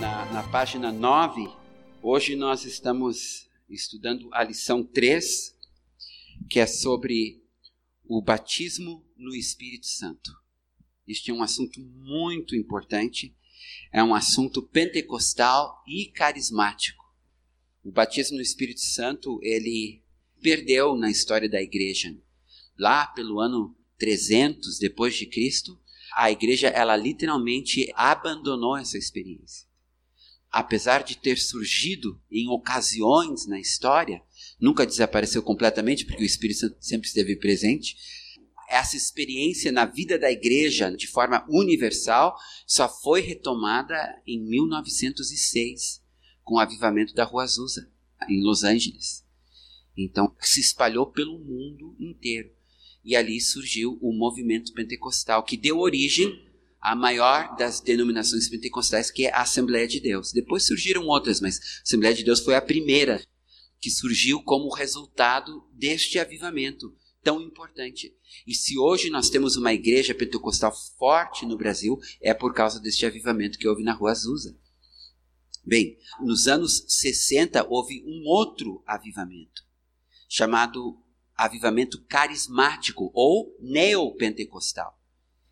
Na, na página 9, hoje nós estamos estudando a lição 3, que é sobre o batismo no Espírito Santo. Este é um assunto muito importante, é um assunto pentecostal e carismático. O batismo no Espírito Santo, ele perdeu na história da igreja. Lá pelo ano 300 depois de Cristo, a igreja ela literalmente abandonou essa experiência. Apesar de ter surgido em ocasiões na história, nunca desapareceu completamente, porque o Espírito Santo sempre esteve presente. Essa experiência na vida da igreja, de forma universal, só foi retomada em 1906, com o avivamento da Rua Azusa, em Los Angeles. Então, se espalhou pelo mundo inteiro. E ali surgiu o movimento pentecostal, que deu origem à maior das denominações pentecostais, que é a Assembleia de Deus. Depois surgiram outras, mas a Assembleia de Deus foi a primeira que surgiu como resultado deste avivamento tão importante. E se hoje nós temos uma igreja pentecostal forte no Brasil, é por causa deste avivamento que houve na Rua Azusa. Bem, nos anos 60 houve um outro avivamento, chamado avivamento carismático ou neopentecostal,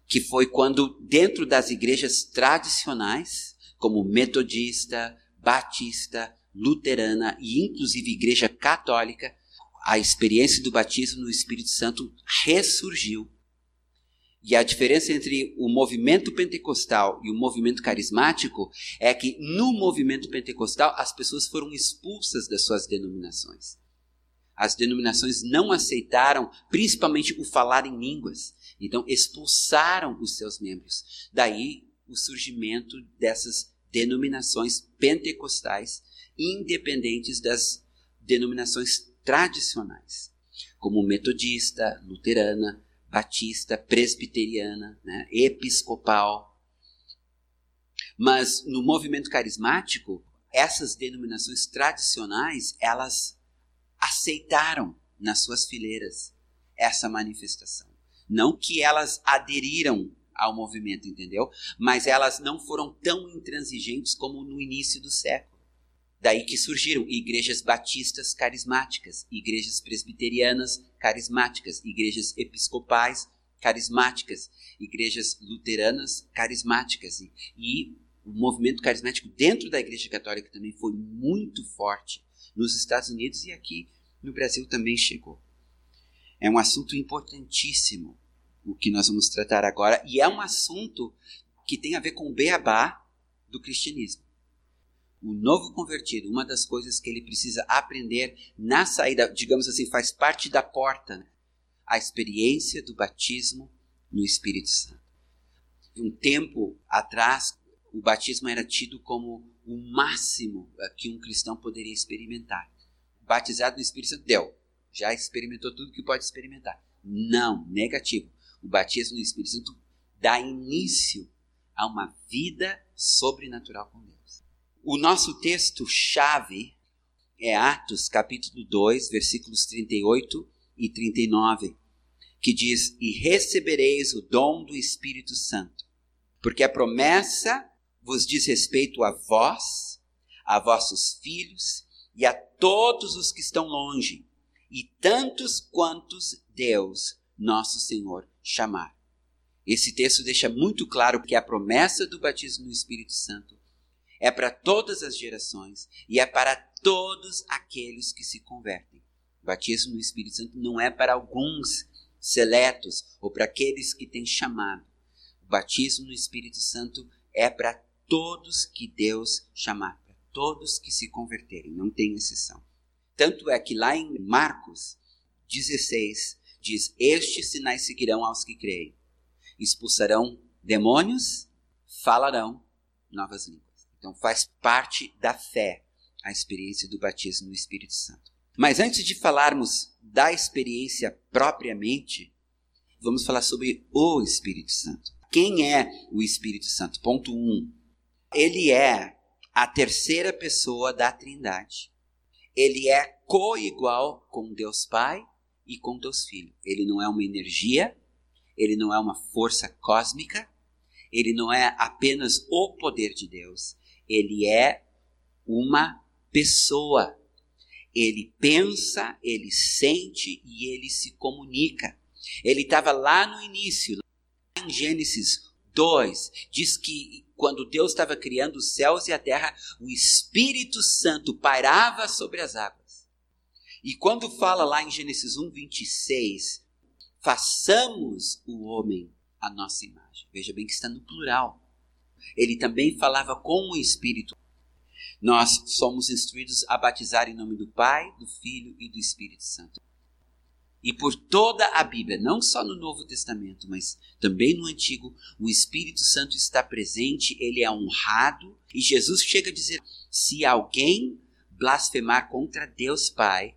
que foi quando dentro das igrejas tradicionais, como metodista, batista, luterana e inclusive igreja católica, a experiência do batismo no Espírito Santo ressurgiu. E a diferença entre o movimento pentecostal e o movimento carismático é que no movimento pentecostal as pessoas foram expulsas das suas denominações. As denominações não aceitaram, principalmente o falar em línguas. Então expulsaram os seus membros. Daí o surgimento dessas denominações pentecostais independentes das denominações tradicionais, como metodista, luterana, batista, presbiteriana, né, episcopal. Mas no movimento carismático, essas denominações tradicionais, elas aceitaram nas suas fileiras essa manifestação. Não que elas aderiram ao movimento, entendeu? Mas elas não foram tão intransigentes como no início do século. Daí que surgiram igrejas batistas carismáticas, igrejas presbiterianas carismáticas, igrejas episcopais carismáticas, igrejas luteranas carismáticas. E, e o movimento carismático dentro da Igreja Católica também foi muito forte nos Estados Unidos e aqui no Brasil também chegou. É um assunto importantíssimo o que nós vamos tratar agora e é um assunto que tem a ver com o beabá do cristianismo o novo convertido, uma das coisas que ele precisa aprender na saída, digamos assim, faz parte da porta, né? a experiência do batismo no Espírito Santo. Um tempo atrás, o batismo era tido como o máximo eh, que um cristão poderia experimentar. Batizado no Espírito Santo, deu. Já experimentou tudo que pode experimentar. Não, negativo. O batismo no Espírito Santo dá início a uma vida sobrenatural com Deus. O nosso texto-chave é Atos, capítulo 2, versículos 38 e 39, que diz: E recebereis o dom do Espírito Santo, porque a promessa vos diz respeito a vós, a vossos filhos e a todos os que estão longe, e tantos quantos Deus, nosso Senhor, chamar. Esse texto deixa muito claro que a promessa do batismo no Espírito Santo é para todas as gerações e é para todos aqueles que se convertem. O batismo no Espírito Santo não é para alguns seletos ou para aqueles que têm chamado. O batismo no Espírito Santo é para todos que Deus chamar, para todos que se converterem, não tem exceção. Tanto é que lá em Marcos 16 diz: Estes sinais seguirão aos que creem. Expulsarão demônios, falarão novas línguas. Então faz parte da fé a experiência do batismo no Espírito Santo. Mas antes de falarmos da experiência propriamente, vamos falar sobre o Espírito Santo. Quem é o Espírito Santo? Ponto 1. Um, ele é a terceira pessoa da Trindade. Ele é co-igual com Deus Pai e com Deus Filho. Ele não é uma energia, ele não é uma força cósmica, ele não é apenas o poder de Deus, ele é uma pessoa. Ele pensa, ele sente e ele se comunica. Ele estava lá no início, lá em Gênesis 2, diz que quando Deus estava criando os céus e a terra, o Espírito Santo pairava sobre as águas. E quando fala lá em Gênesis 1, 26, façamos o homem a nossa imagem. Veja bem que está no plural. Ele também falava com o Espírito. Nós somos instruídos a batizar em nome do Pai, do Filho e do Espírito Santo. E por toda a Bíblia, não só no Novo Testamento, mas também no Antigo, o Espírito Santo está presente, ele é honrado, e Jesus chega a dizer: se alguém blasfemar contra Deus Pai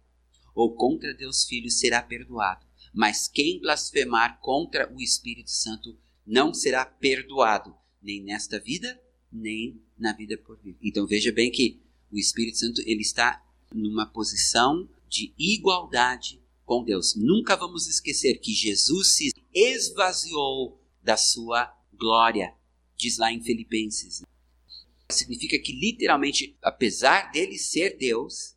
ou contra Deus Filho, será perdoado. Mas quem blasfemar contra o Espírito Santo não será perdoado, nem nesta vida, nem na vida por vir. Então veja bem que o Espírito Santo ele está numa posição de igualdade com Deus. Nunca vamos esquecer que Jesus se esvaziou da sua glória, diz lá em Filipenses. Significa que literalmente, apesar dele ser Deus,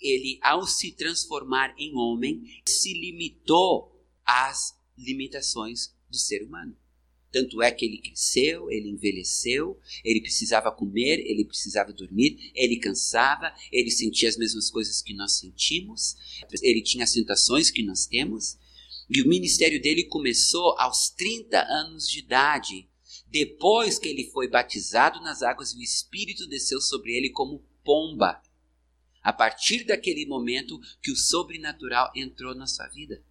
ele ao se transformar em homem, se limitou às limitações do ser humano. Tanto é que ele cresceu, ele envelheceu, ele precisava comer, ele precisava dormir, ele cansava, ele sentia as mesmas coisas que nós sentimos, ele tinha as tentações que nós temos. E o ministério dele começou aos 30 anos de idade, depois que ele foi batizado nas águas, o Espírito desceu sobre ele como pomba. A partir daquele momento que o sobrenatural entrou na sua vida.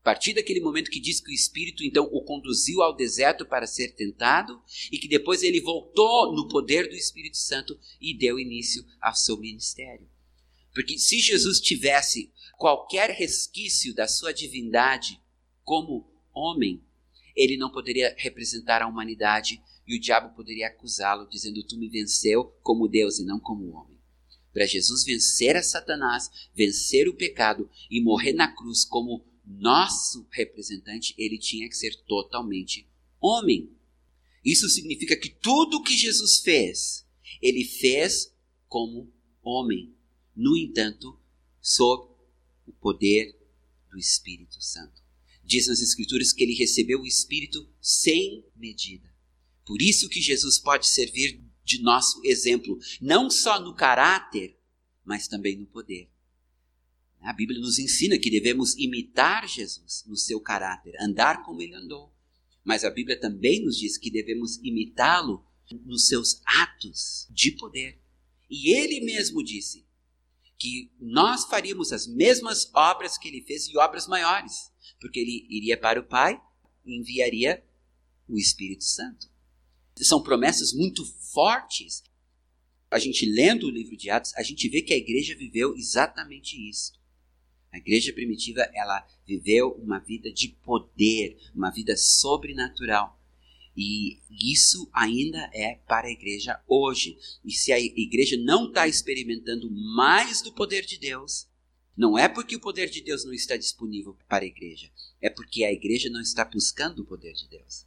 A partir daquele momento que diz que o Espírito então o conduziu ao deserto para ser tentado e que depois ele voltou no poder do Espírito Santo e deu início ao seu ministério. Porque se Jesus tivesse qualquer resquício da sua divindade como homem, ele não poderia representar a humanidade e o diabo poderia acusá-lo, dizendo: Tu me venceu como Deus e não como homem. Para Jesus vencer a Satanás, vencer o pecado e morrer na cruz como nosso representante, ele tinha que ser totalmente homem. Isso significa que tudo que Jesus fez, ele fez como homem. No entanto, sob o poder do Espírito Santo. Diz nas Escrituras que ele recebeu o Espírito sem medida. Por isso que Jesus pode servir de nosso exemplo, não só no caráter, mas também no poder. A Bíblia nos ensina que devemos imitar Jesus no seu caráter, andar como ele andou. Mas a Bíblia também nos diz que devemos imitá-lo nos seus atos de poder. E ele mesmo disse que nós faríamos as mesmas obras que ele fez e obras maiores, porque ele iria para o Pai e enviaria o Espírito Santo. São promessas muito fortes. A gente lendo o livro de Atos, a gente vê que a igreja viveu exatamente isso. A igreja primitiva, ela viveu uma vida de poder, uma vida sobrenatural. E isso ainda é para a igreja hoje. E se a igreja não está experimentando mais do poder de Deus, não é porque o poder de Deus não está disponível para a igreja, é porque a igreja não está buscando o poder de Deus.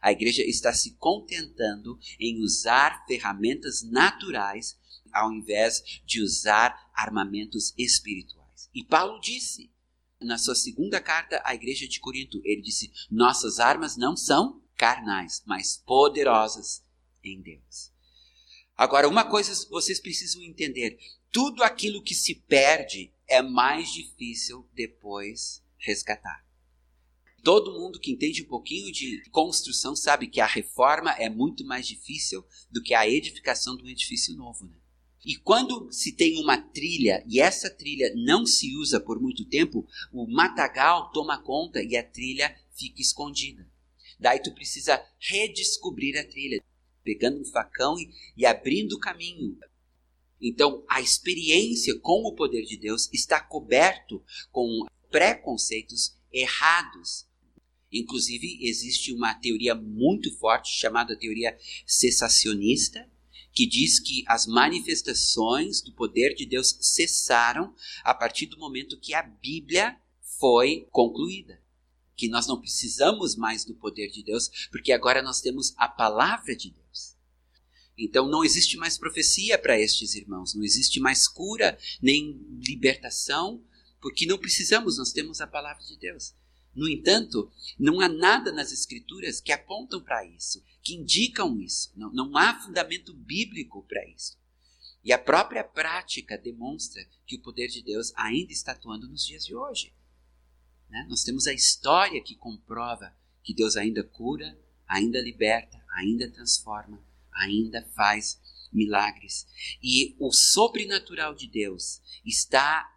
A igreja está se contentando em usar ferramentas naturais ao invés de usar armamentos espirituais. E Paulo disse na sua segunda carta à igreja de Corinto, ele disse: "Nossas armas não são carnais, mas poderosas em Deus". Agora, uma coisa vocês precisam entender: tudo aquilo que se perde é mais difícil depois resgatar. Todo mundo que entende um pouquinho de construção sabe que a reforma é muito mais difícil do que a edificação de um edifício novo. Né? E quando se tem uma trilha e essa trilha não se usa por muito tempo, o matagal toma conta e a trilha fica escondida. Daí tu precisa redescobrir a trilha, pegando um facão e, e abrindo o caminho. Então, a experiência com o poder de Deus está coberto com preconceitos errados. Inclusive, existe uma teoria muito forte chamada teoria cessacionista, que diz que as manifestações do poder de Deus cessaram a partir do momento que a Bíblia foi concluída. Que nós não precisamos mais do poder de Deus, porque agora nós temos a palavra de Deus. Então não existe mais profecia para estes irmãos, não existe mais cura nem libertação, porque não precisamos, nós temos a palavra de Deus. No entanto, não há nada nas Escrituras que apontam para isso, que indicam isso. Não, não há fundamento bíblico para isso. E a própria prática demonstra que o poder de Deus ainda está atuando nos dias de hoje. Né? Nós temos a história que comprova que Deus ainda cura, ainda liberta, ainda transforma, ainda faz milagres. E o sobrenatural de Deus está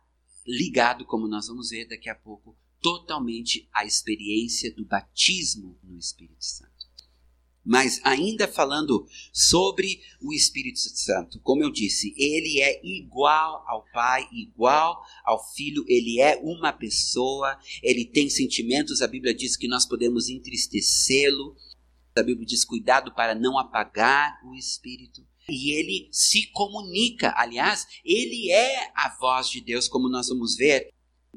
ligado, como nós vamos ver daqui a pouco, totalmente à experiência do batismo no Espírito Santo. Mas ainda falando sobre o Espírito Santo, como eu disse, ele é igual ao Pai, igual ao Filho, ele é uma pessoa, ele tem sentimentos, a Bíblia diz que nós podemos entristecê-lo, a Bíblia diz cuidado para não apagar o Espírito. E ele se comunica, aliás, ele é a voz de Deus, como nós vamos ver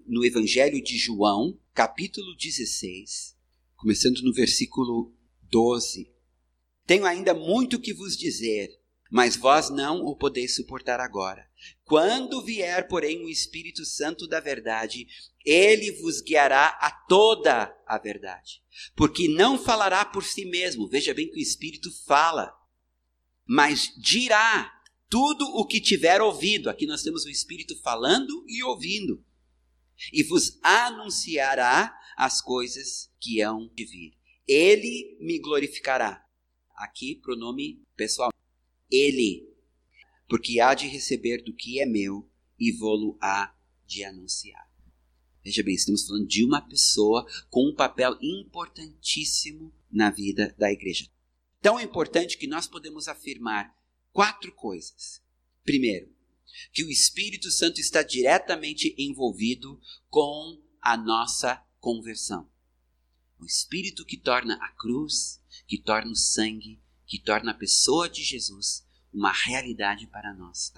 no Evangelho de João, capítulo 16, começando no versículo 12. Tenho ainda muito que vos dizer, mas vós não o podeis suportar agora. Quando vier, porém, o Espírito Santo da verdade, ele vos guiará a toda a verdade. Porque não falará por si mesmo, veja bem que o Espírito fala, mas dirá tudo o que tiver ouvido. Aqui nós temos o Espírito falando e ouvindo e vos anunciará as coisas que hão de vir. Ele me glorificará. Aqui, pronome pessoal. Ele, porque há de receber do que é meu e vou-lo há de anunciar. Veja bem, estamos falando de uma pessoa com um papel importantíssimo na vida da igreja. Tão importante que nós podemos afirmar quatro coisas. Primeiro, que o Espírito Santo está diretamente envolvido com a nossa conversão. O Espírito que torna a cruz, que torna o sangue, que torna a pessoa de Jesus uma realidade para nós.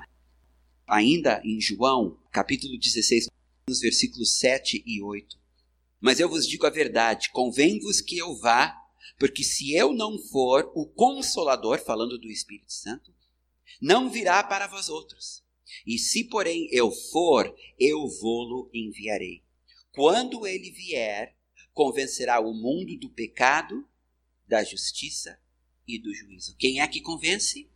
Ainda em João, capítulo 16, nos versículos 7 e 8. Mas eu vos digo a verdade, convém-vos que eu vá, porque se eu não for, o Consolador, falando do Espírito Santo, não virá para vós outros. E se, porém, eu for, eu vou-lo enviarei. Quando ele vier, convencerá o mundo do pecado, da justiça e do juízo. Quem é que convence?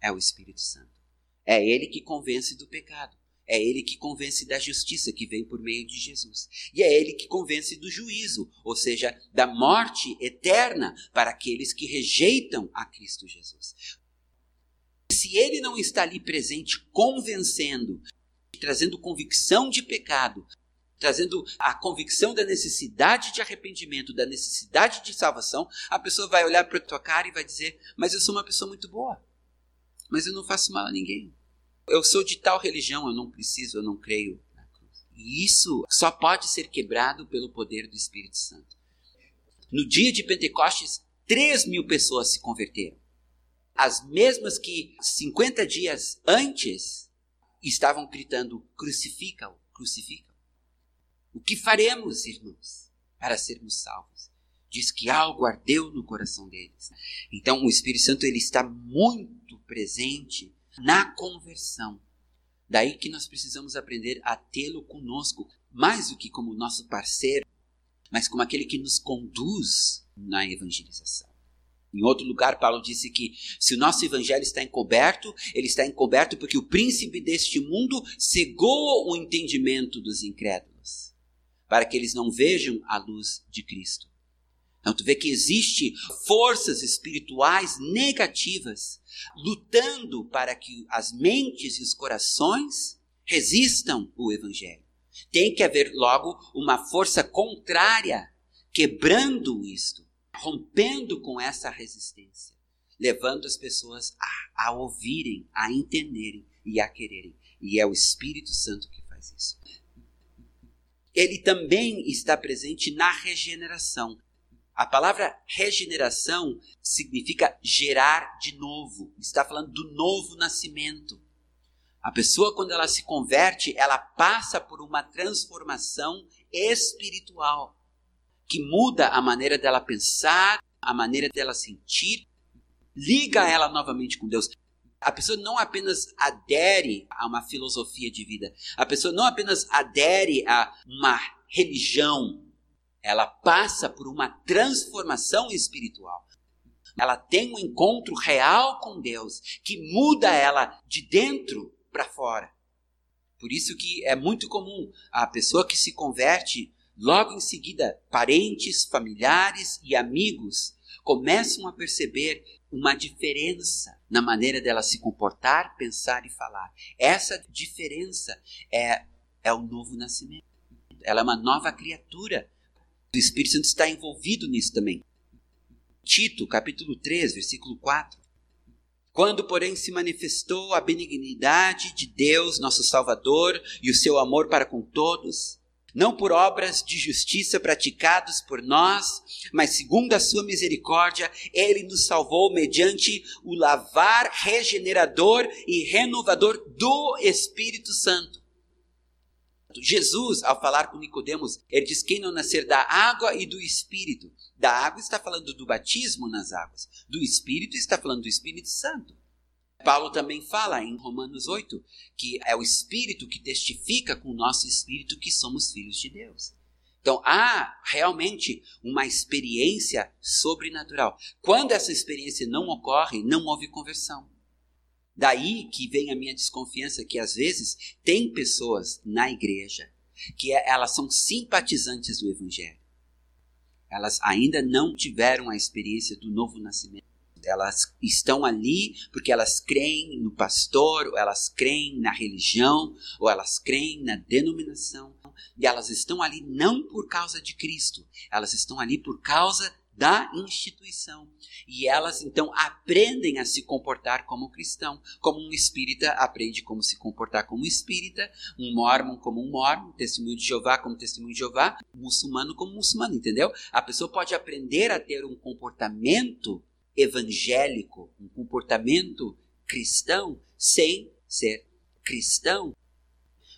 É o Espírito Santo. É ele que convence do pecado. É ele que convence da justiça que vem por meio de Jesus. E é ele que convence do juízo, ou seja, da morte eterna para aqueles que rejeitam a Cristo Jesus se ele não está ali presente, convencendo, trazendo convicção de pecado, trazendo a convicção da necessidade de arrependimento, da necessidade de salvação, a pessoa vai olhar para a tua cara e vai dizer: Mas eu sou uma pessoa muito boa, mas eu não faço mal a ninguém. Eu sou de tal religião, eu não preciso, eu não creio. E isso só pode ser quebrado pelo poder do Espírito Santo. No dia de Pentecostes, 3 mil pessoas se converteram as mesmas que 50 dias antes estavam gritando: crucifica-o, crucifica-o. O que faremos, irmãos, para sermos salvos? Diz que algo ardeu no coração deles. Então, o Espírito Santo ele está muito presente na conversão. Daí que nós precisamos aprender a tê-lo conosco, mais do que como nosso parceiro, mas como aquele que nos conduz na evangelização. Em outro lugar, Paulo disse que se o nosso evangelho está encoberto, ele está encoberto porque o príncipe deste mundo cegou o entendimento dos incrédulos, para que eles não vejam a luz de Cristo. Então tu vê que existe forças espirituais negativas lutando para que as mentes e os corações resistam o evangelho. Tem que haver logo uma força contrária quebrando isto rompendo com essa resistência, levando as pessoas a, a ouvirem, a entenderem e a quererem. E é o Espírito Santo que faz isso. Ele também está presente na regeneração. A palavra regeneração significa gerar de novo. Está falando do novo nascimento. A pessoa, quando ela se converte, ela passa por uma transformação espiritual que muda a maneira dela pensar, a maneira dela sentir, liga ela novamente com Deus. A pessoa não apenas adere a uma filosofia de vida, a pessoa não apenas adere a uma religião, ela passa por uma transformação espiritual. Ela tem um encontro real com Deus que muda ela de dentro para fora. Por isso que é muito comum a pessoa que se converte, logo em seguida, parentes, familiares e amigos começam a perceber uma diferença na maneira dela se comportar, pensar e falar. Essa diferença é, é o novo nascimento. Ela é uma nova criatura o Espírito Santo está envolvido nisso também. Tito, capítulo 3, versículo 4. Quando, porém, se manifestou a benignidade de Deus, nosso Salvador, e o seu amor para com todos, não por obras de justiça praticados por nós, mas segundo a sua misericórdia, ele nos salvou mediante o lavar regenerador e renovador do Espírito Santo Jesus, ao falar com Nicodemos, ele diz: quem não nascer da água e do Espírito. Da água está falando do batismo nas águas. Do Espírito está falando do Espírito Santo. Paulo também fala em Romanos 8 que é o Espírito que testifica com o nosso espírito que somos filhos de Deus. Então há realmente uma experiência sobrenatural. Quando essa experiência não ocorre, não houve conversão. Daí que vem a minha desconfiança que às vezes tem pessoas na igreja que é, elas são simpatizantes do evangelho. Elas ainda não tiveram a experiência do novo nascimento. Elas estão ali porque elas creem no pastor, ou elas creem na religião, ou elas creem na denominação. E elas estão ali não por causa de Cristo, elas estão ali por causa da instituição. E elas então aprendem a se comportar como cristão, como um espírita aprende como se comportar como espírita, um mormon como um mormon, testemunho de Jeová como testemunho de Jeová, muçulmano como muçulmano, entendeu? A pessoa pode aprender a ter um comportamento evangélico, um comportamento cristão, sem ser cristão.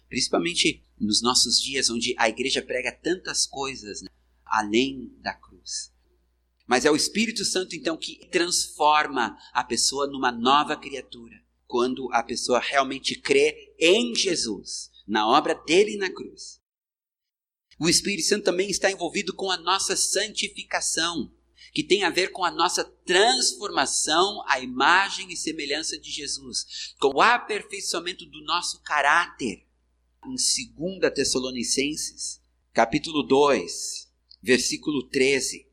Principalmente nos nossos dias, onde a igreja prega tantas coisas né, além da cruz. Mas é o Espírito Santo então que transforma a pessoa numa nova criatura. Quando a pessoa realmente crê em Jesus, na obra dele na cruz. O Espírito Santo também está envolvido com a nossa santificação, que tem a ver com a nossa transformação à imagem e semelhança de Jesus, com o aperfeiçoamento do nosso caráter. Em 2 Tessalonicenses, capítulo 2, versículo 13,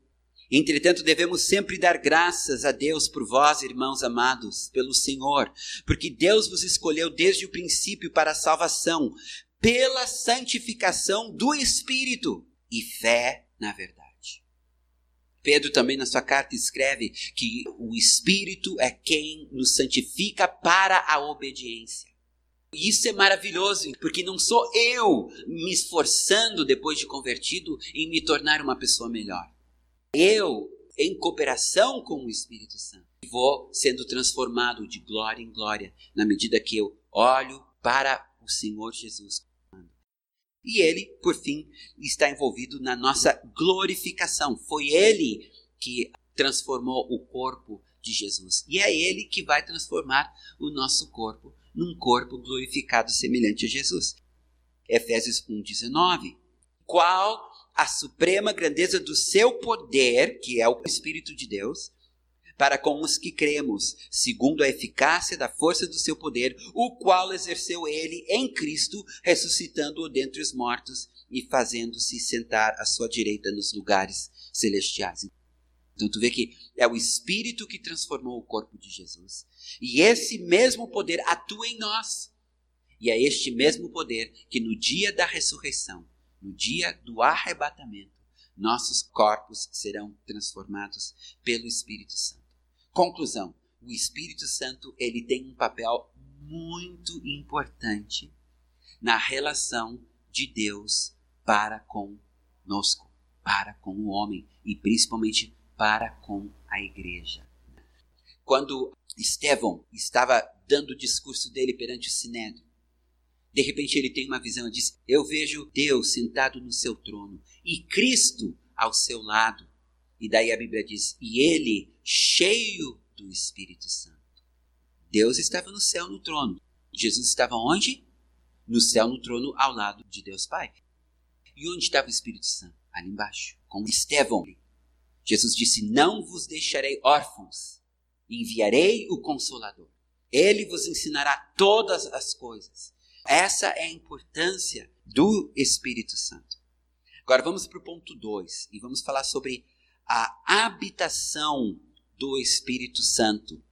Entretanto, devemos sempre dar graças a Deus por vós, irmãos amados, pelo Senhor, porque Deus vos escolheu desde o princípio para a salvação, pela santificação do Espírito e fé na verdade. Pedro também na sua carta escreve que o Espírito é quem nos santifica para a obediência. Isso é maravilhoso, porque não sou eu me esforçando depois de convertido em me tornar uma pessoa melhor eu, em cooperação com o Espírito Santo, vou sendo transformado de glória em glória na medida que eu olho para o Senhor Jesus. E ele, por fim, está envolvido na nossa glorificação. Foi ele que transformou o corpo de Jesus. E é ele que vai transformar o nosso corpo num corpo glorificado semelhante a Jesus. Efésios 1:19. Qual a suprema grandeza do seu poder, que é o Espírito de Deus, para com os que cremos, segundo a eficácia da força do seu poder, o qual exerceu ele em Cristo, ressuscitando-o dentre os mortos e fazendo-se sentar à sua direita nos lugares celestiais. Então tu vê que é o Espírito que transformou o corpo de Jesus. E esse mesmo poder atua em nós. E é este mesmo poder que no dia da ressurreição no dia do arrebatamento, nossos corpos serão transformados pelo Espírito Santo. Conclusão: o Espírito Santo ele tem um papel muito importante na relação de Deus para conosco, para com o homem e principalmente para com a igreja. Quando Estevão estava dando o discurso dele perante o Sinédrio, de repente ele tem uma visão e diz: Eu vejo Deus sentado no seu trono e Cristo ao seu lado. E daí a Bíblia diz: E ele cheio do Espírito Santo. Deus estava no céu no trono. Jesus estava onde? No céu no trono ao lado de Deus Pai. E onde estava o Espírito Santo? Ali embaixo, com Estevão. Jesus disse: Não vos deixarei órfãos, enviarei o Consolador. Ele vos ensinará todas as coisas. Essa é a importância do Espírito Santo. Agora vamos para o ponto 2 e vamos falar sobre a habitação do Espírito Santo.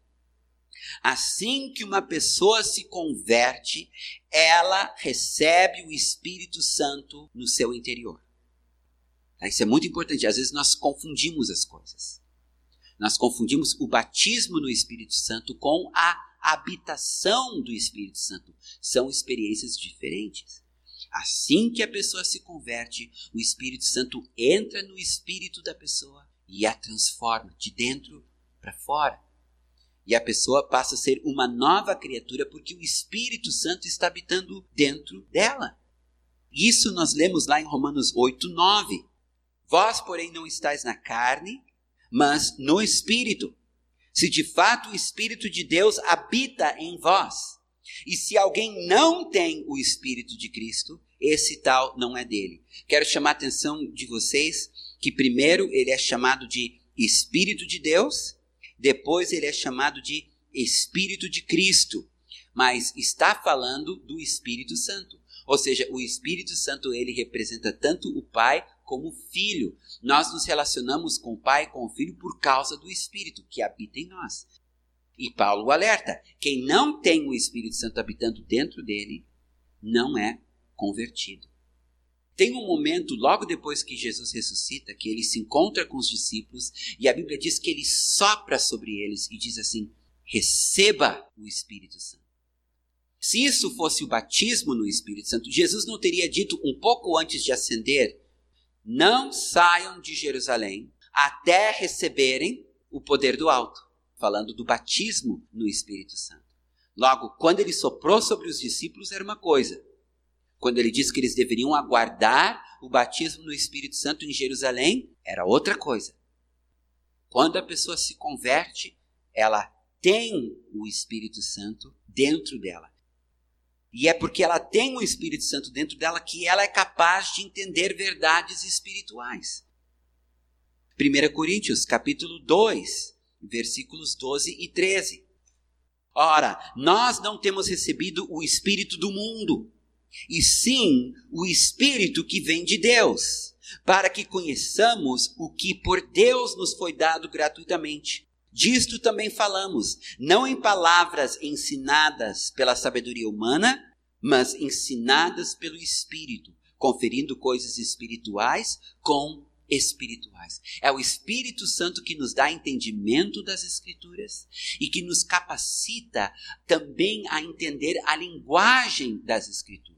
Assim que uma pessoa se converte, ela recebe o Espírito Santo no seu interior. Isso é muito importante. Às vezes nós confundimos as coisas. Nós confundimos o batismo no Espírito Santo com a habitação do Espírito Santo. São experiências diferentes. Assim que a pessoa se converte, o Espírito Santo entra no espírito da pessoa e a transforma de dentro para fora. E a pessoa passa a ser uma nova criatura porque o Espírito Santo está habitando dentro dela. Isso nós lemos lá em Romanos 8, 9. Vós, porém, não estáis na carne, mas no Espírito. Se de fato o Espírito de Deus habita em vós. E se alguém não tem o Espírito de Cristo, esse tal não é dele. Quero chamar a atenção de vocês que primeiro ele é chamado de Espírito de Deus depois ele é chamado de Espírito de Cristo, mas está falando do Espírito Santo. Ou seja, o Espírito Santo ele representa tanto o Pai como o Filho. Nós nos relacionamos com o Pai e com o Filho por causa do Espírito que habita em nós. E Paulo alerta: quem não tem o Espírito Santo habitando dentro dele não é convertido. Tem um momento, logo depois que Jesus ressuscita, que ele se encontra com os discípulos e a Bíblia diz que ele sopra sobre eles e diz assim: receba o Espírito Santo. Se isso fosse o batismo no Espírito Santo, Jesus não teria dito um pouco antes de ascender: não saiam de Jerusalém até receberem o poder do alto, falando do batismo no Espírito Santo. Logo, quando ele soprou sobre os discípulos, era uma coisa quando ele disse que eles deveriam aguardar o batismo no Espírito Santo em Jerusalém, era outra coisa. Quando a pessoa se converte, ela tem o Espírito Santo dentro dela. E é porque ela tem o Espírito Santo dentro dela que ela é capaz de entender verdades espirituais. 1 Coríntios, capítulo 2, versículos 12 e 13. Ora, nós não temos recebido o Espírito do mundo, e sim o Espírito que vem de Deus, para que conheçamos o que por Deus nos foi dado gratuitamente. Disto também falamos, não em palavras ensinadas pela sabedoria humana, mas ensinadas pelo Espírito, conferindo coisas espirituais com espirituais. É o Espírito Santo que nos dá entendimento das Escrituras e que nos capacita também a entender a linguagem das Escrituras.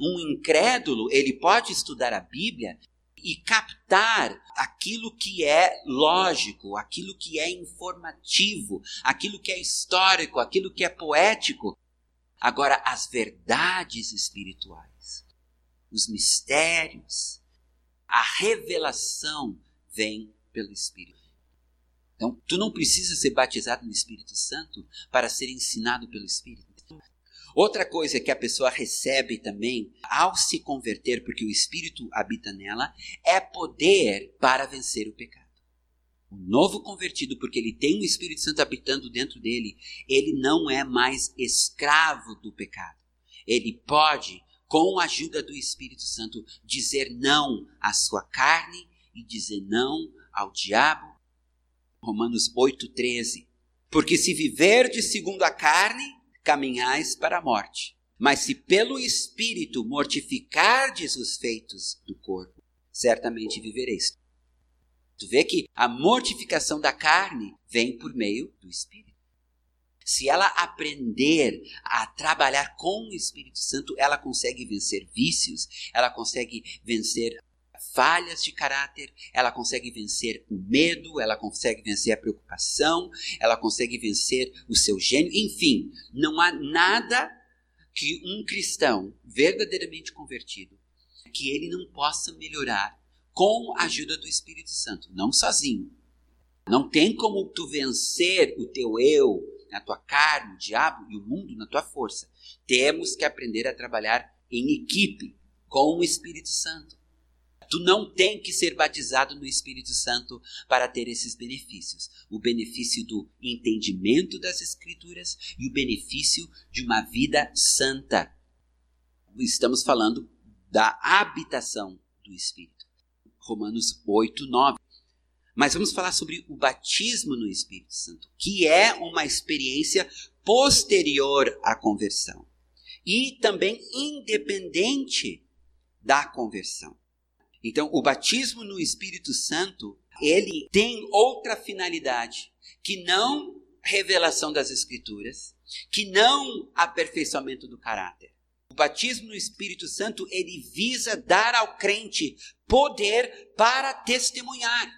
Um incrédulo, ele pode estudar a Bíblia e captar aquilo que é lógico, aquilo que é informativo, aquilo que é histórico, aquilo que é poético. Agora, as verdades espirituais, os mistérios, a revelação vem pelo Espírito. Então, tu não precisa ser batizado no Espírito Santo para ser ensinado pelo Espírito. Outra coisa que a pessoa recebe também ao se converter, porque o Espírito habita nela, é poder para vencer o pecado. O novo convertido, porque ele tem o Espírito Santo habitando dentro dele, ele não é mais escravo do pecado. Ele pode, com a ajuda do Espírito Santo, dizer não à sua carne e dizer não ao diabo. Romanos 8,13. Porque se viver segundo a carne, caminhais para a morte. Mas se pelo Espírito mortificardes os feitos do corpo, certamente vivereis. Tu vê que a mortificação da carne vem por meio do Espírito. Se ela aprender a trabalhar com o Espírito Santo, ela consegue vencer vícios, ela consegue vencer falhas de caráter, ela consegue vencer o medo, ela consegue vencer a preocupação, ela consegue vencer o seu gênio, enfim, não há nada que um cristão verdadeiramente convertido que ele não possa melhorar com a ajuda do Espírito Santo, não sozinho. Não tem como tu vencer o teu eu, a tua carne, o diabo e o mundo na tua força. Temos que aprender a trabalhar em equipe com o Espírito Santo. Tu não tem que ser batizado no Espírito Santo para ter esses benefícios. O benefício do entendimento das Escrituras e o benefício de uma vida santa. Estamos falando da habitação do Espírito. Romanos 8, 9. Mas vamos falar sobre o batismo no Espírito Santo, que é uma experiência posterior à conversão e também independente da conversão. Então, o batismo no Espírito Santo, ele tem outra finalidade, que não revelação das escrituras, que não aperfeiçoamento do caráter. O batismo no Espírito Santo, ele visa dar ao crente poder para testemunhar.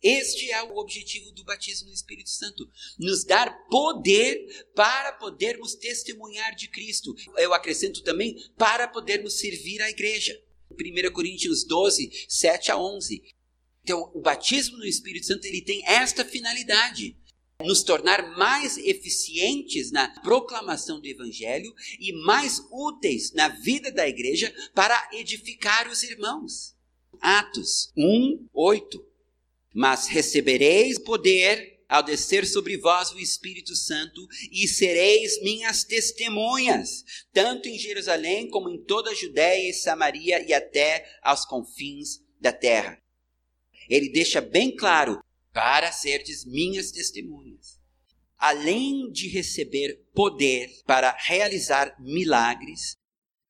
Este é o objetivo do batismo no Espírito Santo, nos dar poder para podermos testemunhar de Cristo. Eu acrescento também para podermos servir a igreja. 1 Coríntios 12, 7 a 11. Então, o batismo no Espírito Santo ele tem esta finalidade: nos tornar mais eficientes na proclamação do Evangelho e mais úteis na vida da igreja para edificar os irmãos. Atos 1, 8. Mas recebereis poder ao descer sobre vós o Espírito Santo, e sereis minhas testemunhas, tanto em Jerusalém como em toda a Judéia e Samaria e até aos confins da terra. Ele deixa bem claro, para serdes minhas testemunhas. Além de receber poder para realizar milagres,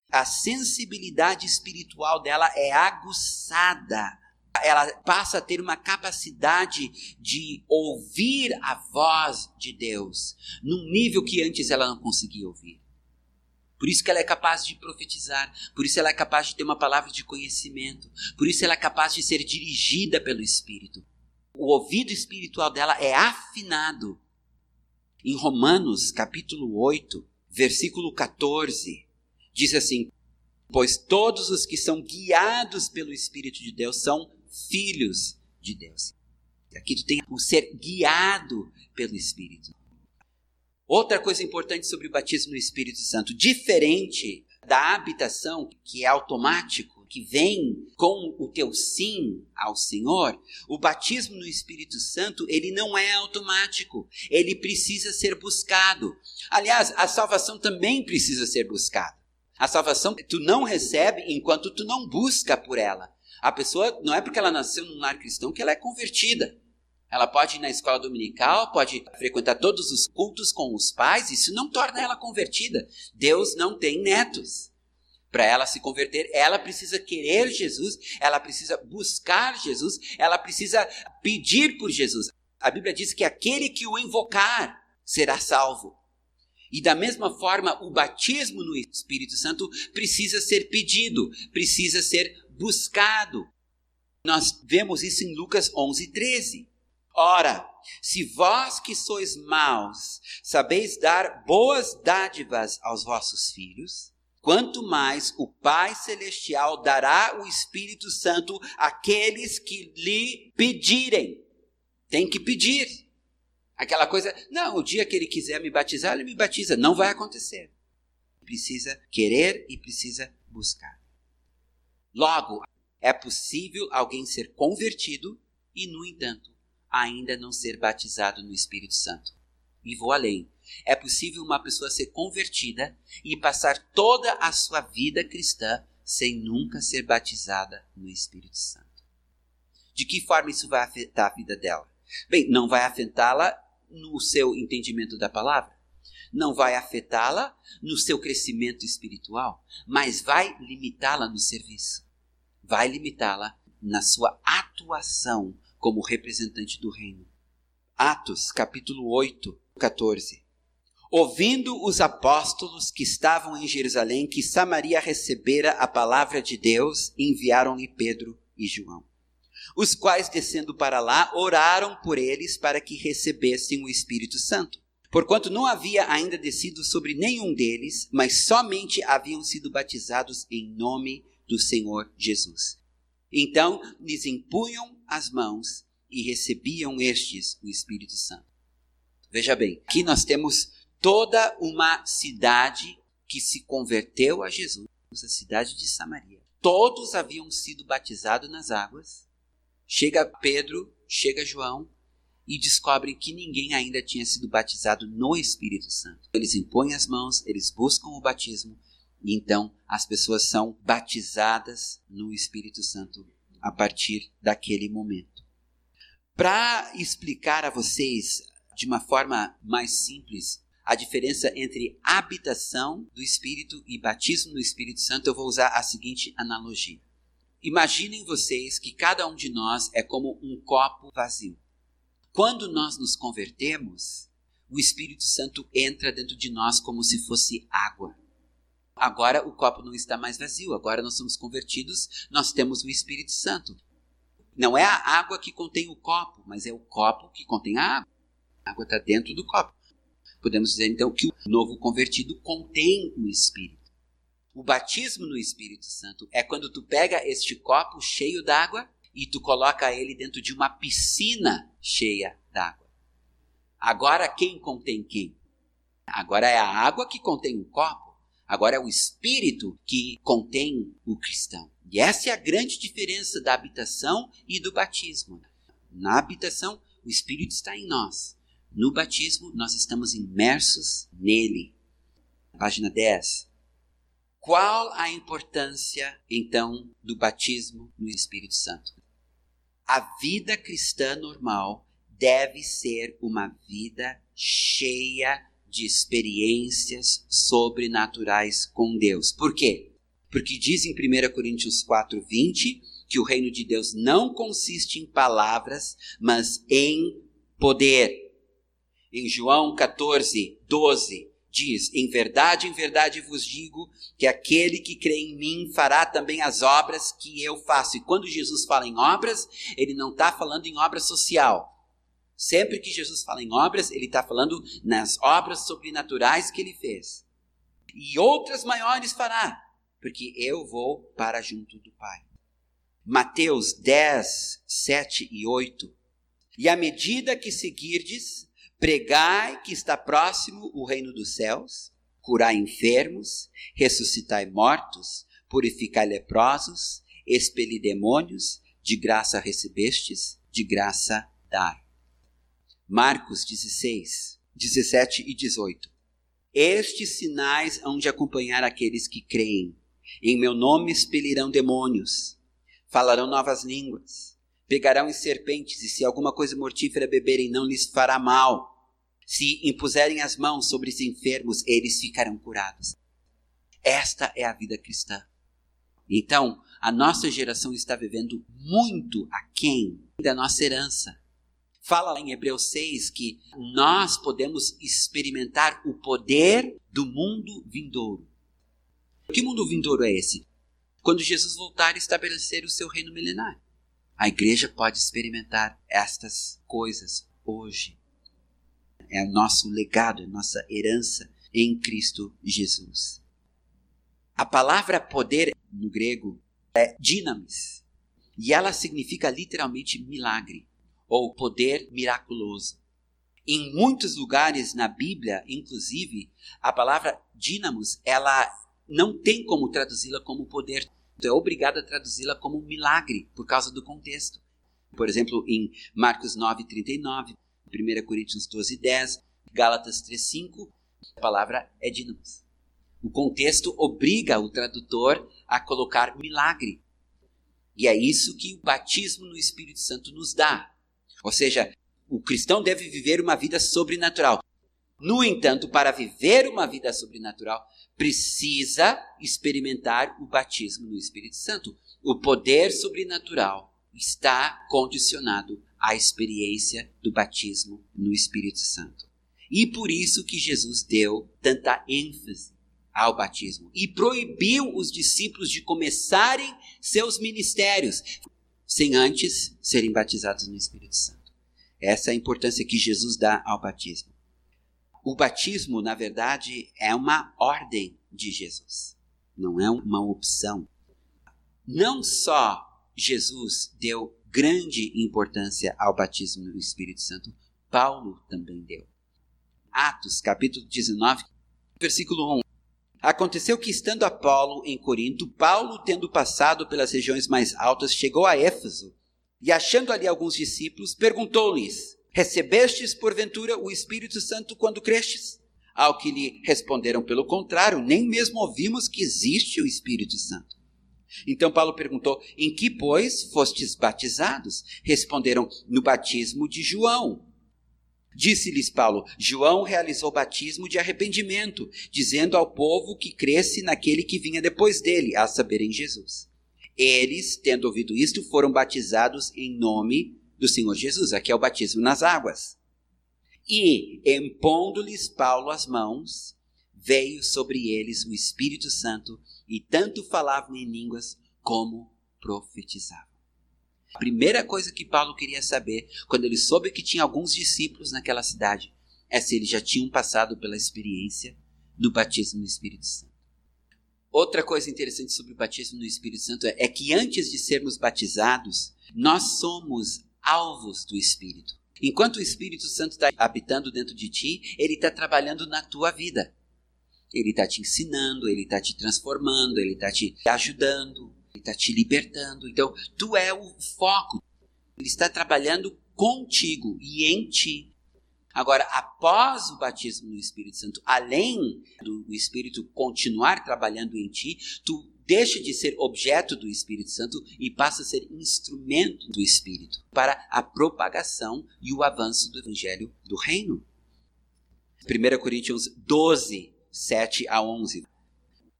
a sensibilidade espiritual dela é aguçada ela passa a ter uma capacidade de ouvir a voz de Deus num nível que antes ela não conseguia ouvir. Por isso que ela é capaz de profetizar, por isso ela é capaz de ter uma palavra de conhecimento, por isso ela é capaz de ser dirigida pelo Espírito. O ouvido espiritual dela é afinado. Em Romanos, capítulo 8, versículo 14, diz assim: Pois todos os que são guiados pelo Espírito de Deus são filhos de Deus. Aqui tu tem o ser guiado pelo Espírito. Outra coisa importante sobre o batismo no Espírito Santo, diferente da habitação, que é automático, que vem com o teu sim ao Senhor, o batismo no Espírito Santo, ele não é automático, ele precisa ser buscado. Aliás, a salvação também precisa ser buscada. A salvação tu não recebe enquanto tu não busca por ela. A pessoa não é porque ela nasceu num lar cristão que ela é convertida. Ela pode ir na escola dominical, pode frequentar todos os cultos com os pais, isso não torna ela convertida. Deus não tem netos. Para ela se converter, ela precisa querer Jesus, ela precisa buscar Jesus, ela precisa pedir por Jesus. A Bíblia diz que aquele que o invocar será salvo. E da mesma forma, o batismo no Espírito Santo precisa ser pedido, precisa ser buscado. Nós vemos isso em Lucas 11, 13. Ora, se vós que sois maus sabeis dar boas dádivas aos vossos filhos, quanto mais o Pai Celestial dará o Espírito Santo àqueles que lhe pedirem. Tem que pedir. Aquela coisa, não, o dia que ele quiser me batizar, ele me batiza. Não vai acontecer. Precisa querer e precisa buscar. Logo, é possível alguém ser convertido e, no entanto, ainda não ser batizado no Espírito Santo. E vou além. É possível uma pessoa ser convertida e passar toda a sua vida cristã sem nunca ser batizada no Espírito Santo. De que forma isso vai afetar a vida dela? Bem, não vai afetá-la no seu entendimento da palavra, não vai afetá-la no seu crescimento espiritual, mas vai limitá-la no serviço vai limitá-la na sua atuação como representante do reino. Atos, capítulo 8, 14. Ouvindo os apóstolos que estavam em Jerusalém que Samaria recebera a palavra de Deus, enviaram-lhe Pedro e João, os quais, descendo para lá, oraram por eles para que recebessem o Espírito Santo. Porquanto não havia ainda descido sobre nenhum deles, mas somente haviam sido batizados em nome do Senhor Jesus. Então lhes impunham as mãos e recebiam estes o Espírito Santo. Veja bem, aqui nós temos toda uma cidade que se converteu a Jesus, a cidade de Samaria. Todos haviam sido batizados nas águas. Chega Pedro, chega João e descobrem que ninguém ainda tinha sido batizado no Espírito Santo. Eles impõem as mãos, eles buscam o batismo e então as pessoas são batizadas no Espírito Santo a partir daquele momento. Para explicar a vocês de uma forma mais simples a diferença entre habitação do Espírito e batismo no Espírito Santo, eu vou usar a seguinte analogia. Imaginem vocês que cada um de nós é como um copo vazio. Quando nós nos convertemos, o Espírito Santo entra dentro de nós como se fosse água. Agora o copo não está mais vazio, agora nós somos convertidos, nós temos o Espírito Santo. Não é a água que contém o copo, mas é o copo que contém a água. A água está dentro do copo. Podemos dizer então que o novo convertido contém o Espírito. O batismo no Espírito Santo é quando tu pega este copo cheio d'água e tu coloca ele dentro de uma piscina cheia d'água. Agora quem contém quem? Agora é a água que contém o copo. Agora é o Espírito que contém o cristão. E essa é a grande diferença da habitação e do batismo. Na habitação, o Espírito está em nós. No batismo, nós estamos imersos nele. Página 10. Qual a importância, então, do batismo no Espírito Santo? A vida cristã normal deve ser uma vida cheia de experiências sobrenaturais com Deus. Por quê? Porque diz em 1 Coríntios 4, 20 que o reino de Deus não consiste em palavras, mas em poder. Em João 14, 12, diz: Em verdade, em verdade vos digo que aquele que crê em mim fará também as obras que eu faço. E quando Jesus fala em obras, ele não está falando em obra social. Sempre que Jesus fala em obras, ele está falando nas obras sobrenaturais que ele fez. E outras maiores fará, porque eu vou para junto do Pai. Mateus 10, 7 e 8. E à medida que seguirdes, Pregai que está próximo o reino dos céus, curai enfermos, ressuscitai mortos, purificai leprosos, expeli demônios, de graça recebestes, de graça dai. Marcos 16, 17 e 18. Estes sinais hão de acompanhar aqueles que creem. Em meu nome expelirão demônios, falarão novas línguas Pegarão em serpentes, e se alguma coisa mortífera beberem, não lhes fará mal. Se impuserem as mãos sobre os enfermos, eles ficarão curados. Esta é a vida cristã. Então, a nossa geração está vivendo muito aquém da nossa herança. Fala lá em Hebreus 6 que nós podemos experimentar o poder do mundo vindouro. Que mundo vindouro é esse? Quando Jesus voltar e estabelecer o seu reino milenar. A igreja pode experimentar estas coisas hoje. É o nosso legado, é nossa herança em Cristo Jesus. A palavra poder no grego é dinamis e ela significa literalmente milagre ou poder miraculoso. Em muitos lugares na Bíblia, inclusive, a palavra dínamos, ela não tem como traduzi-la como poder então é obrigado a traduzi-la como milagre, por causa do contexto. Por exemplo, em Marcos 9, 39, 1 Coríntios 12, 10, Gálatas 3, 5, a palavra é dinamos. O contexto obriga o tradutor a colocar milagre. E é isso que o batismo no Espírito Santo nos dá. Ou seja, o cristão deve viver uma vida sobrenatural. No entanto, para viver uma vida sobrenatural, precisa experimentar o batismo no Espírito Santo. O poder sobrenatural está condicionado à experiência do batismo no Espírito Santo. E por isso que Jesus deu tanta ênfase ao batismo e proibiu os discípulos de começarem seus ministérios sem antes serem batizados no Espírito Santo. Essa é a importância que Jesus dá ao batismo. O batismo, na verdade, é uma ordem de Jesus, não é uma opção. Não só Jesus deu grande importância ao batismo no Espírito Santo, Paulo também deu. Atos, capítulo 19, versículo 1. Aconteceu que, estando Apolo em Corinto, Paulo, tendo passado pelas regiões mais altas, chegou a Éfeso e, achando ali alguns discípulos, perguntou-lhes: Recebestes, porventura, o Espírito Santo quando crestes? Ao que lhe responderam, pelo contrário, nem mesmo ouvimos que existe o Espírito Santo. Então Paulo perguntou: Em que, pois, fostes batizados? Responderam: No batismo de João. Disse-lhes Paulo: João realizou batismo de arrependimento, dizendo ao povo que cresce naquele que vinha depois dele, a saber, em Jesus. Eles, tendo ouvido isto, foram batizados em nome do Senhor Jesus. Aqui é o batismo nas águas. E, impondo-lhes Paulo as mãos, veio sobre eles o Espírito Santo, e tanto falavam em línguas como profetizavam. A primeira coisa que Paulo queria saber, quando ele soube que tinha alguns discípulos naquela cidade, é se eles já tinham passado pela experiência do batismo no Espírito Santo. Outra coisa interessante sobre o batismo no Espírito Santo é, é que antes de sermos batizados, nós somos alvos do Espírito. Enquanto o Espírito Santo está habitando dentro de ti, ele está trabalhando na tua vida. Ele está te ensinando, ele está te transformando, ele está te ajudando, ele está te libertando. Então, tu é o foco. Ele está trabalhando contigo e em ti. Agora, após o batismo no Espírito Santo, além do Espírito continuar trabalhando em ti, tu deixa de ser objeto do Espírito Santo e passa a ser instrumento do Espírito para a propagação e o avanço do Evangelho do Reino. 1 Coríntios 12, 7 a 11.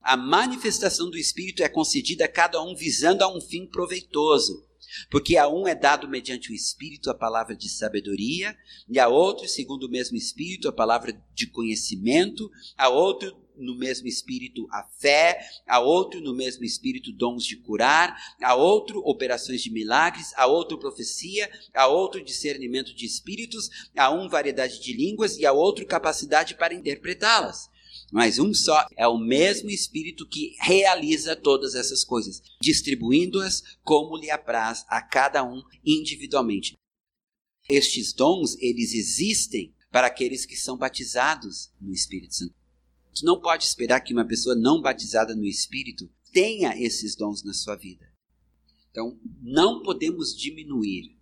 A manifestação do Espírito é concedida a cada um visando a um fim proveitoso. Porque a um é dado mediante o Espírito a palavra de sabedoria, e a outro, segundo o mesmo Espírito, a palavra de conhecimento, a outro, no mesmo Espírito, a fé, a outro, no mesmo Espírito, dons de curar, a outro, operações de milagres, a outro, profecia, a outro, discernimento de espíritos, a um, variedade de línguas, e a outro, capacidade para interpretá-las mas um só é o mesmo Espírito que realiza todas essas coisas, distribuindo-as como lhe apraz a cada um individualmente. Estes dons, eles existem para aqueles que são batizados no Espírito Santo. Tu não pode esperar que uma pessoa não batizada no Espírito tenha esses dons na sua vida. Então, não podemos diminuir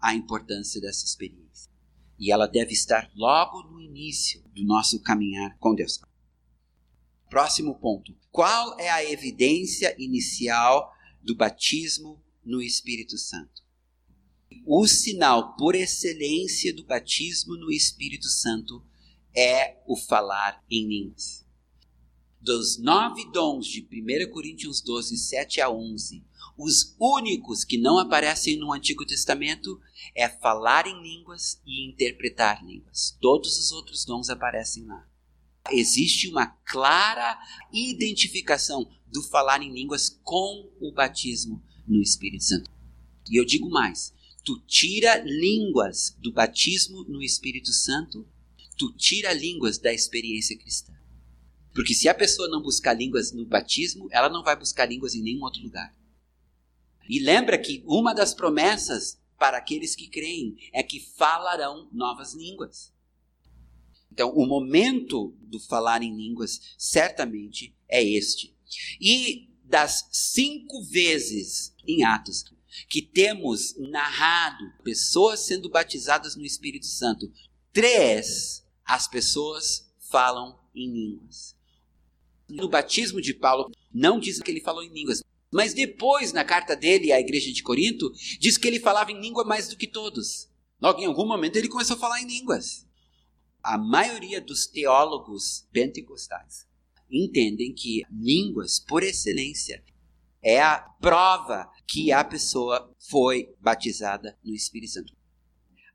a importância dessa experiência. E ela deve estar logo no início do nosso caminhar com Deus. Próximo ponto. Qual é a evidência inicial do batismo no Espírito Santo? O sinal por excelência do batismo no Espírito Santo é o falar em línguas. Dos nove dons de 1 Coríntios 12, 7 a 11, os únicos que não aparecem no Antigo Testamento é falar em línguas e interpretar línguas. Todos os outros dons aparecem lá existe uma clara identificação do falar em línguas com o batismo no Espírito Santo. E eu digo mais: tu tira línguas do batismo no Espírito Santo, tu tira línguas da experiência cristã. Porque se a pessoa não buscar línguas no batismo, ela não vai buscar línguas em nenhum outro lugar. E lembra que uma das promessas para aqueles que creem é que falarão novas línguas. Então, o momento do falar em línguas certamente é este. E das cinco vezes em Atos que temos narrado pessoas sendo batizadas no Espírito Santo, três as pessoas falam em línguas. No batismo de Paulo, não diz que ele falou em línguas, mas depois, na carta dele à igreja de Corinto, diz que ele falava em língua mais do que todos. Logo, em algum momento, ele começou a falar em línguas a maioria dos teólogos pentecostais entendem que línguas, por excelência, é a prova que a pessoa foi batizada no Espírito Santo.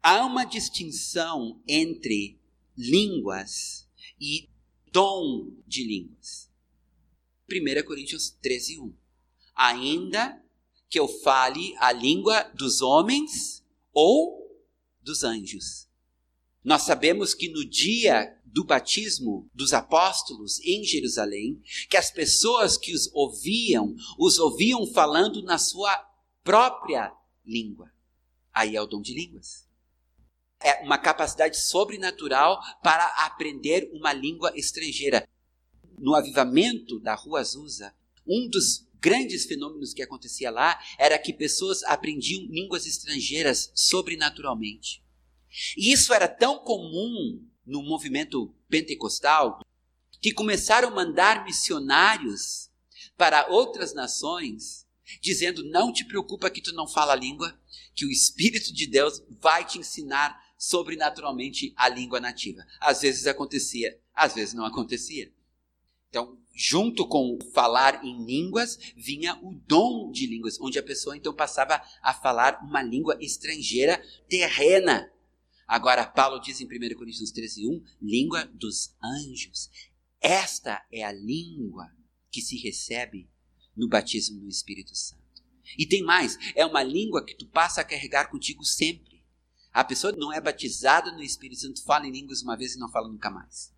Há uma distinção entre línguas e dom de línguas. 1 Coríntios 13, 1. Ainda que eu fale a língua dos homens ou dos anjos. Nós sabemos que no dia do batismo dos apóstolos em Jerusalém, que as pessoas que os ouviam, os ouviam falando na sua própria língua. Aí é o dom de línguas. É uma capacidade sobrenatural para aprender uma língua estrangeira. No avivamento da Rua Azusa, um dos grandes fenômenos que acontecia lá era que pessoas aprendiam línguas estrangeiras sobrenaturalmente. E isso era tão comum no movimento pentecostal que começaram a mandar missionários para outras nações, dizendo: Não te preocupa que tu não fala a língua, que o Espírito de Deus vai te ensinar sobrenaturalmente a língua nativa. Às vezes acontecia, às vezes não acontecia. Então, junto com falar em línguas, vinha o dom de línguas, onde a pessoa então passava a falar uma língua estrangeira terrena. Agora, Paulo diz em 1 Coríntios 13, 1, língua dos anjos. Esta é a língua que se recebe no batismo do Espírito Santo. E tem mais, é uma língua que tu passa a carregar contigo sempre. A pessoa não é batizada no Espírito Santo, fala em línguas uma vez e não fala nunca mais.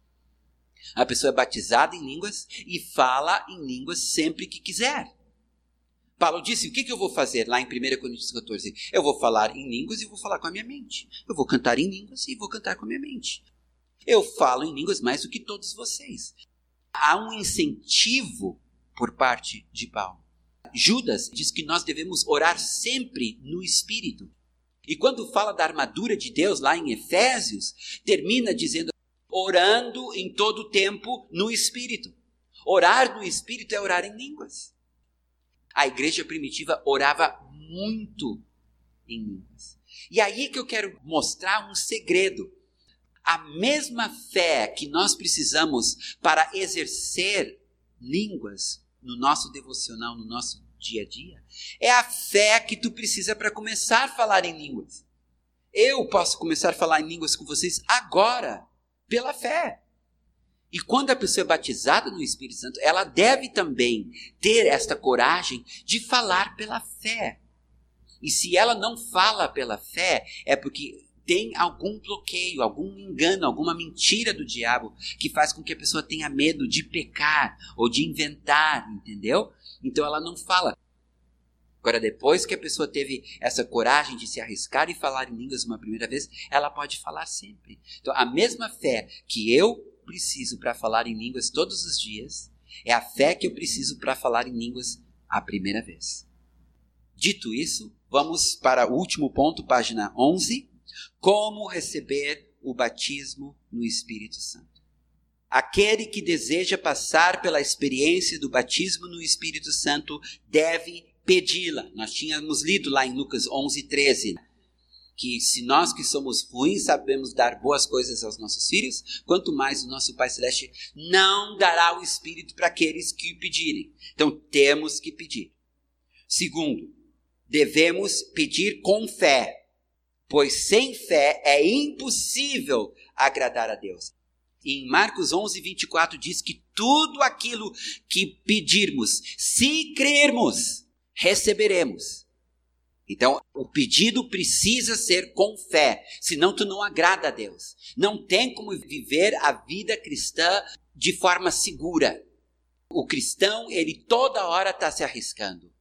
A pessoa é batizada em línguas e fala em línguas sempre que quiser. Paulo disse: O que, que eu vou fazer lá em 1 Coríntios 14? Eu vou falar em línguas e vou falar com a minha mente. Eu vou cantar em línguas e vou cantar com a minha mente. Eu falo em línguas mais do que todos vocês. Há um incentivo por parte de Paulo. Judas diz que nós devemos orar sempre no Espírito. E quando fala da armadura de Deus lá em Efésios, termina dizendo orando em todo tempo no Espírito. Orar no Espírito é orar em línguas. A igreja primitiva orava muito em línguas. E aí que eu quero mostrar um segredo. A mesma fé que nós precisamos para exercer línguas no nosso devocional, no nosso dia a dia, é a fé que tu precisa para começar a falar em línguas. Eu posso começar a falar em línguas com vocês agora pela fé. E quando a pessoa é batizada no Espírito Santo, ela deve também ter esta coragem de falar pela fé. E se ela não fala pela fé, é porque tem algum bloqueio, algum engano, alguma mentira do diabo que faz com que a pessoa tenha medo de pecar ou de inventar, entendeu? Então ela não fala. Agora, depois que a pessoa teve essa coragem de se arriscar e falar em línguas uma primeira vez, ela pode falar sempre. Então, a mesma fé que eu preciso para falar em línguas todos os dias é a fé que eu preciso para falar em línguas a primeira vez. Dito isso, vamos para o último ponto, página 11. Como receber o batismo no Espírito Santo. Aquele que deseja passar pela experiência do batismo no Espírito Santo deve pedi-la. Nós tínhamos lido lá em Lucas 11, 13, que se nós que somos ruins sabemos dar boas coisas aos nossos filhos, quanto mais o nosso Pai Celeste não dará o Espírito para aqueles que o pedirem. Então temos que pedir. Segundo, devemos pedir com fé, pois sem fé é impossível agradar a Deus. Em Marcos 11, 24 diz que tudo aquilo que pedirmos, se crermos, receberemos. Então, o pedido precisa ser com fé, senão tu não agrada a Deus. Não tem como viver a vida cristã de forma segura. O cristão, ele toda hora está se arriscando.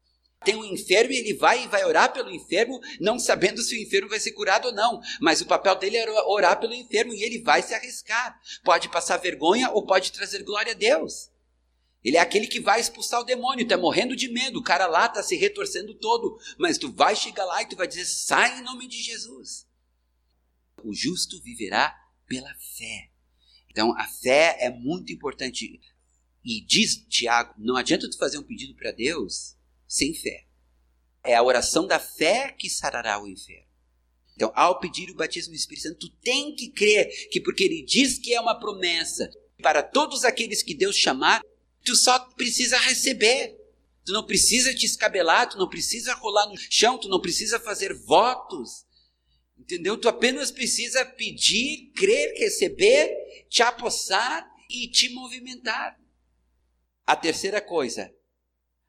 Tem um enfermo e ele vai e vai orar pelo enfermo, não sabendo se o enfermo vai ser curado ou não. Mas o papel dele é orar pelo enfermo e ele vai se arriscar. Pode passar vergonha ou pode trazer glória a Deus. Ele é aquele que vai expulsar o demônio, tá morrendo de medo, o cara lá tá se retorcendo todo, mas tu vai chegar lá e tu vai dizer: "Sai em nome de Jesus". O justo viverá pela fé. Então a fé é muito importante. E diz Tiago, não adianta tu fazer um pedido para Deus sem fé. É a oração da fé que sarará o enfermo. Então, ao pedir o batismo do Espírito Santo, tu tem que crer que porque ele diz que é uma promessa para todos aqueles que Deus chamar, Tu só precisa receber. Tu não precisa te escabelar, tu não precisa rolar no chão, tu não precisa fazer votos. Entendeu? Tu apenas precisa pedir, crer, receber, te apossar e te movimentar. A terceira coisa,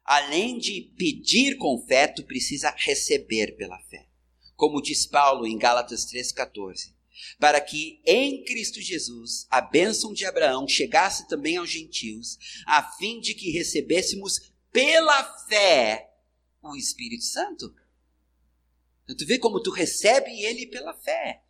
além de pedir com fé, tu precisa receber pela fé. Como diz Paulo em Gálatas 3,14. Para que em Cristo Jesus a bênção de Abraão chegasse também aos gentios, a fim de que recebêssemos pela fé o Espírito Santo. Então, tu vê como tu recebe ele pela fé.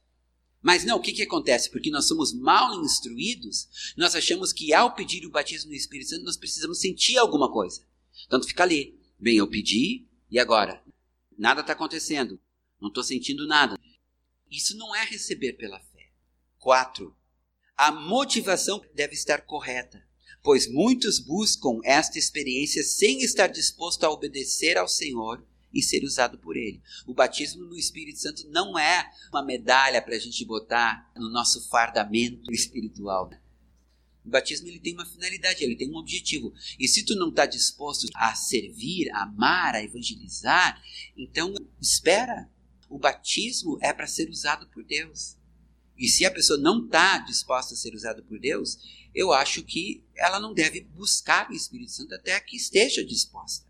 Mas não, o que, que acontece? Porque nós somos mal instruídos, nós achamos que ao pedir o batismo no Espírito Santo, nós precisamos sentir alguma coisa. Tu fica ali. Bem, eu pedi, e agora? Nada está acontecendo. Não estou sentindo nada. Isso não é receber pela fé. Quatro. A motivação deve estar correta, pois muitos buscam esta experiência sem estar disposto a obedecer ao Senhor e ser usado por Ele. O batismo no Espírito Santo não é uma medalha para a gente botar no nosso fardamento espiritual. O batismo ele tem uma finalidade, ele tem um objetivo. E se tu não está disposto a servir, a amar, a evangelizar, então espera. O batismo é para ser usado por Deus. E se a pessoa não está disposta a ser usada por Deus, eu acho que ela não deve buscar o Espírito Santo até que esteja disposta.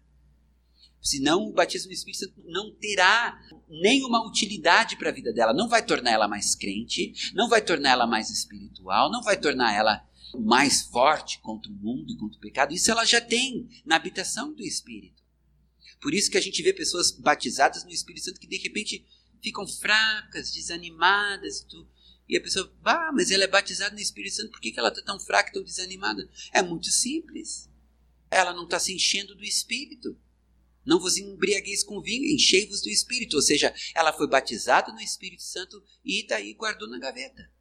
Senão o batismo no Espírito Santo não terá nenhuma utilidade para a vida dela. Não vai tornar ela mais crente, não vai tornar ela mais espiritual, não vai tornar ela mais forte contra o mundo e contra o pecado. Isso ela já tem na habitação do Espírito. Por isso que a gente vê pessoas batizadas no Espírito Santo que de repente ficam fracas, desanimadas. E, tu, e a pessoa, ah, mas ela é batizada no Espírito Santo, por que, que ela está tão fraca, tão desanimada? É muito simples. Ela não está se enchendo do Espírito. Não vos embriagueis com vinho, enchei-vos do Espírito. Ou seja, ela foi batizada no Espírito Santo e daí guardou na gaveta.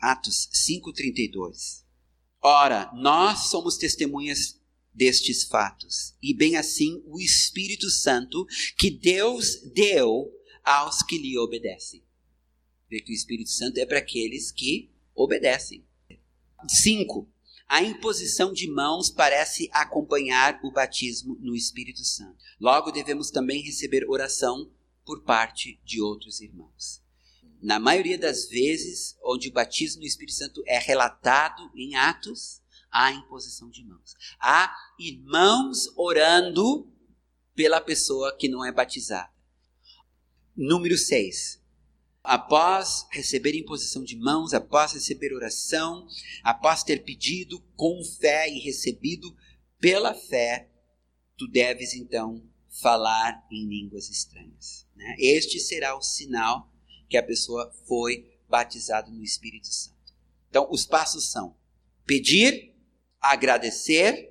Atos 5,32 Ora, nós somos testemunhas destes fatos, e bem assim o Espírito Santo que Deus deu aos que lhe obedecem. Vê que o Espírito Santo é para aqueles que obedecem. 5. A imposição de mãos parece acompanhar o batismo no Espírito Santo. Logo, devemos também receber oração por parte de outros irmãos. Na maioria das vezes, onde o batismo no Espírito Santo é relatado em Atos, há imposição de mãos. Há irmãos orando pela pessoa que não é batizada. Número 6 após receber imposição de mãos, após receber oração, após ter pedido com fé e recebido pela fé, tu deves então falar em línguas estranhas. Né? Este será o sinal que a pessoa foi batizada no Espírito Santo. Então, os passos são pedir, agradecer,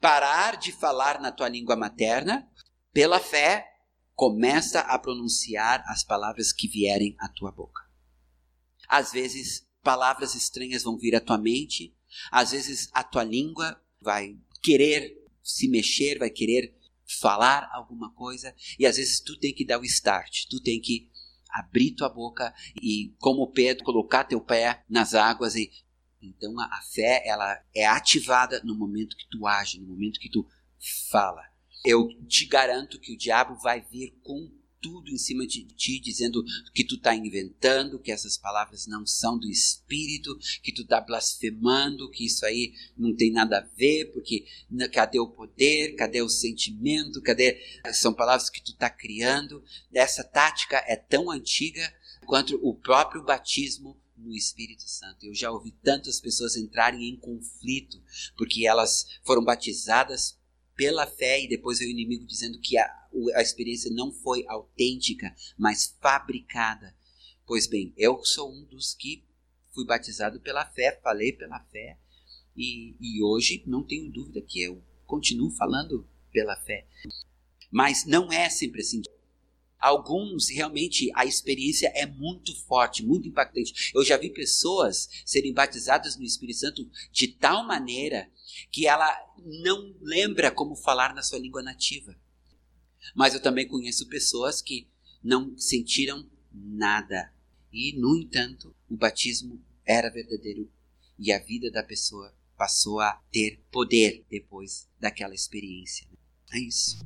parar de falar na tua língua materna, pela fé, começa a pronunciar as palavras que vierem à tua boca. Às vezes, palavras estranhas vão vir à tua mente, às vezes a tua língua vai querer se mexer, vai querer falar alguma coisa, e às vezes tu tem que dar o start, tu tem que abrir tua boca e, como Pedro, colocar teu pé nas águas e então a, fé ela é ativada no momento que tu age, no momento que tu fala eu te garanto que o diabo vai vir com tudo em cima de ti, dizendo que tu está inventando, que essas palavras não são do Espírito, que tu está blasfemando, que isso aí não tem nada a ver, porque cadê o poder, cadê o sentimento, cadê. São palavras que tu está criando. Essa tática é tão antiga quanto o próprio batismo no Espírito Santo. Eu já ouvi tantas pessoas entrarem em conflito porque elas foram batizadas pela fé e depois o inimigo dizendo que a, a experiência não foi autêntica, mas fabricada. Pois bem, eu sou um dos que fui batizado pela fé, falei pela fé, e, e hoje não tenho dúvida que eu continuo falando pela fé. Mas não é sempre assim. Alguns realmente a experiência é muito forte, muito impactante. Eu já vi pessoas serem batizadas no Espírito Santo de tal maneira que ela não lembra como falar na sua língua nativa. Mas eu também conheço pessoas que não sentiram nada. E, no entanto, o batismo era verdadeiro e a vida da pessoa passou a ter poder depois daquela experiência. É isso.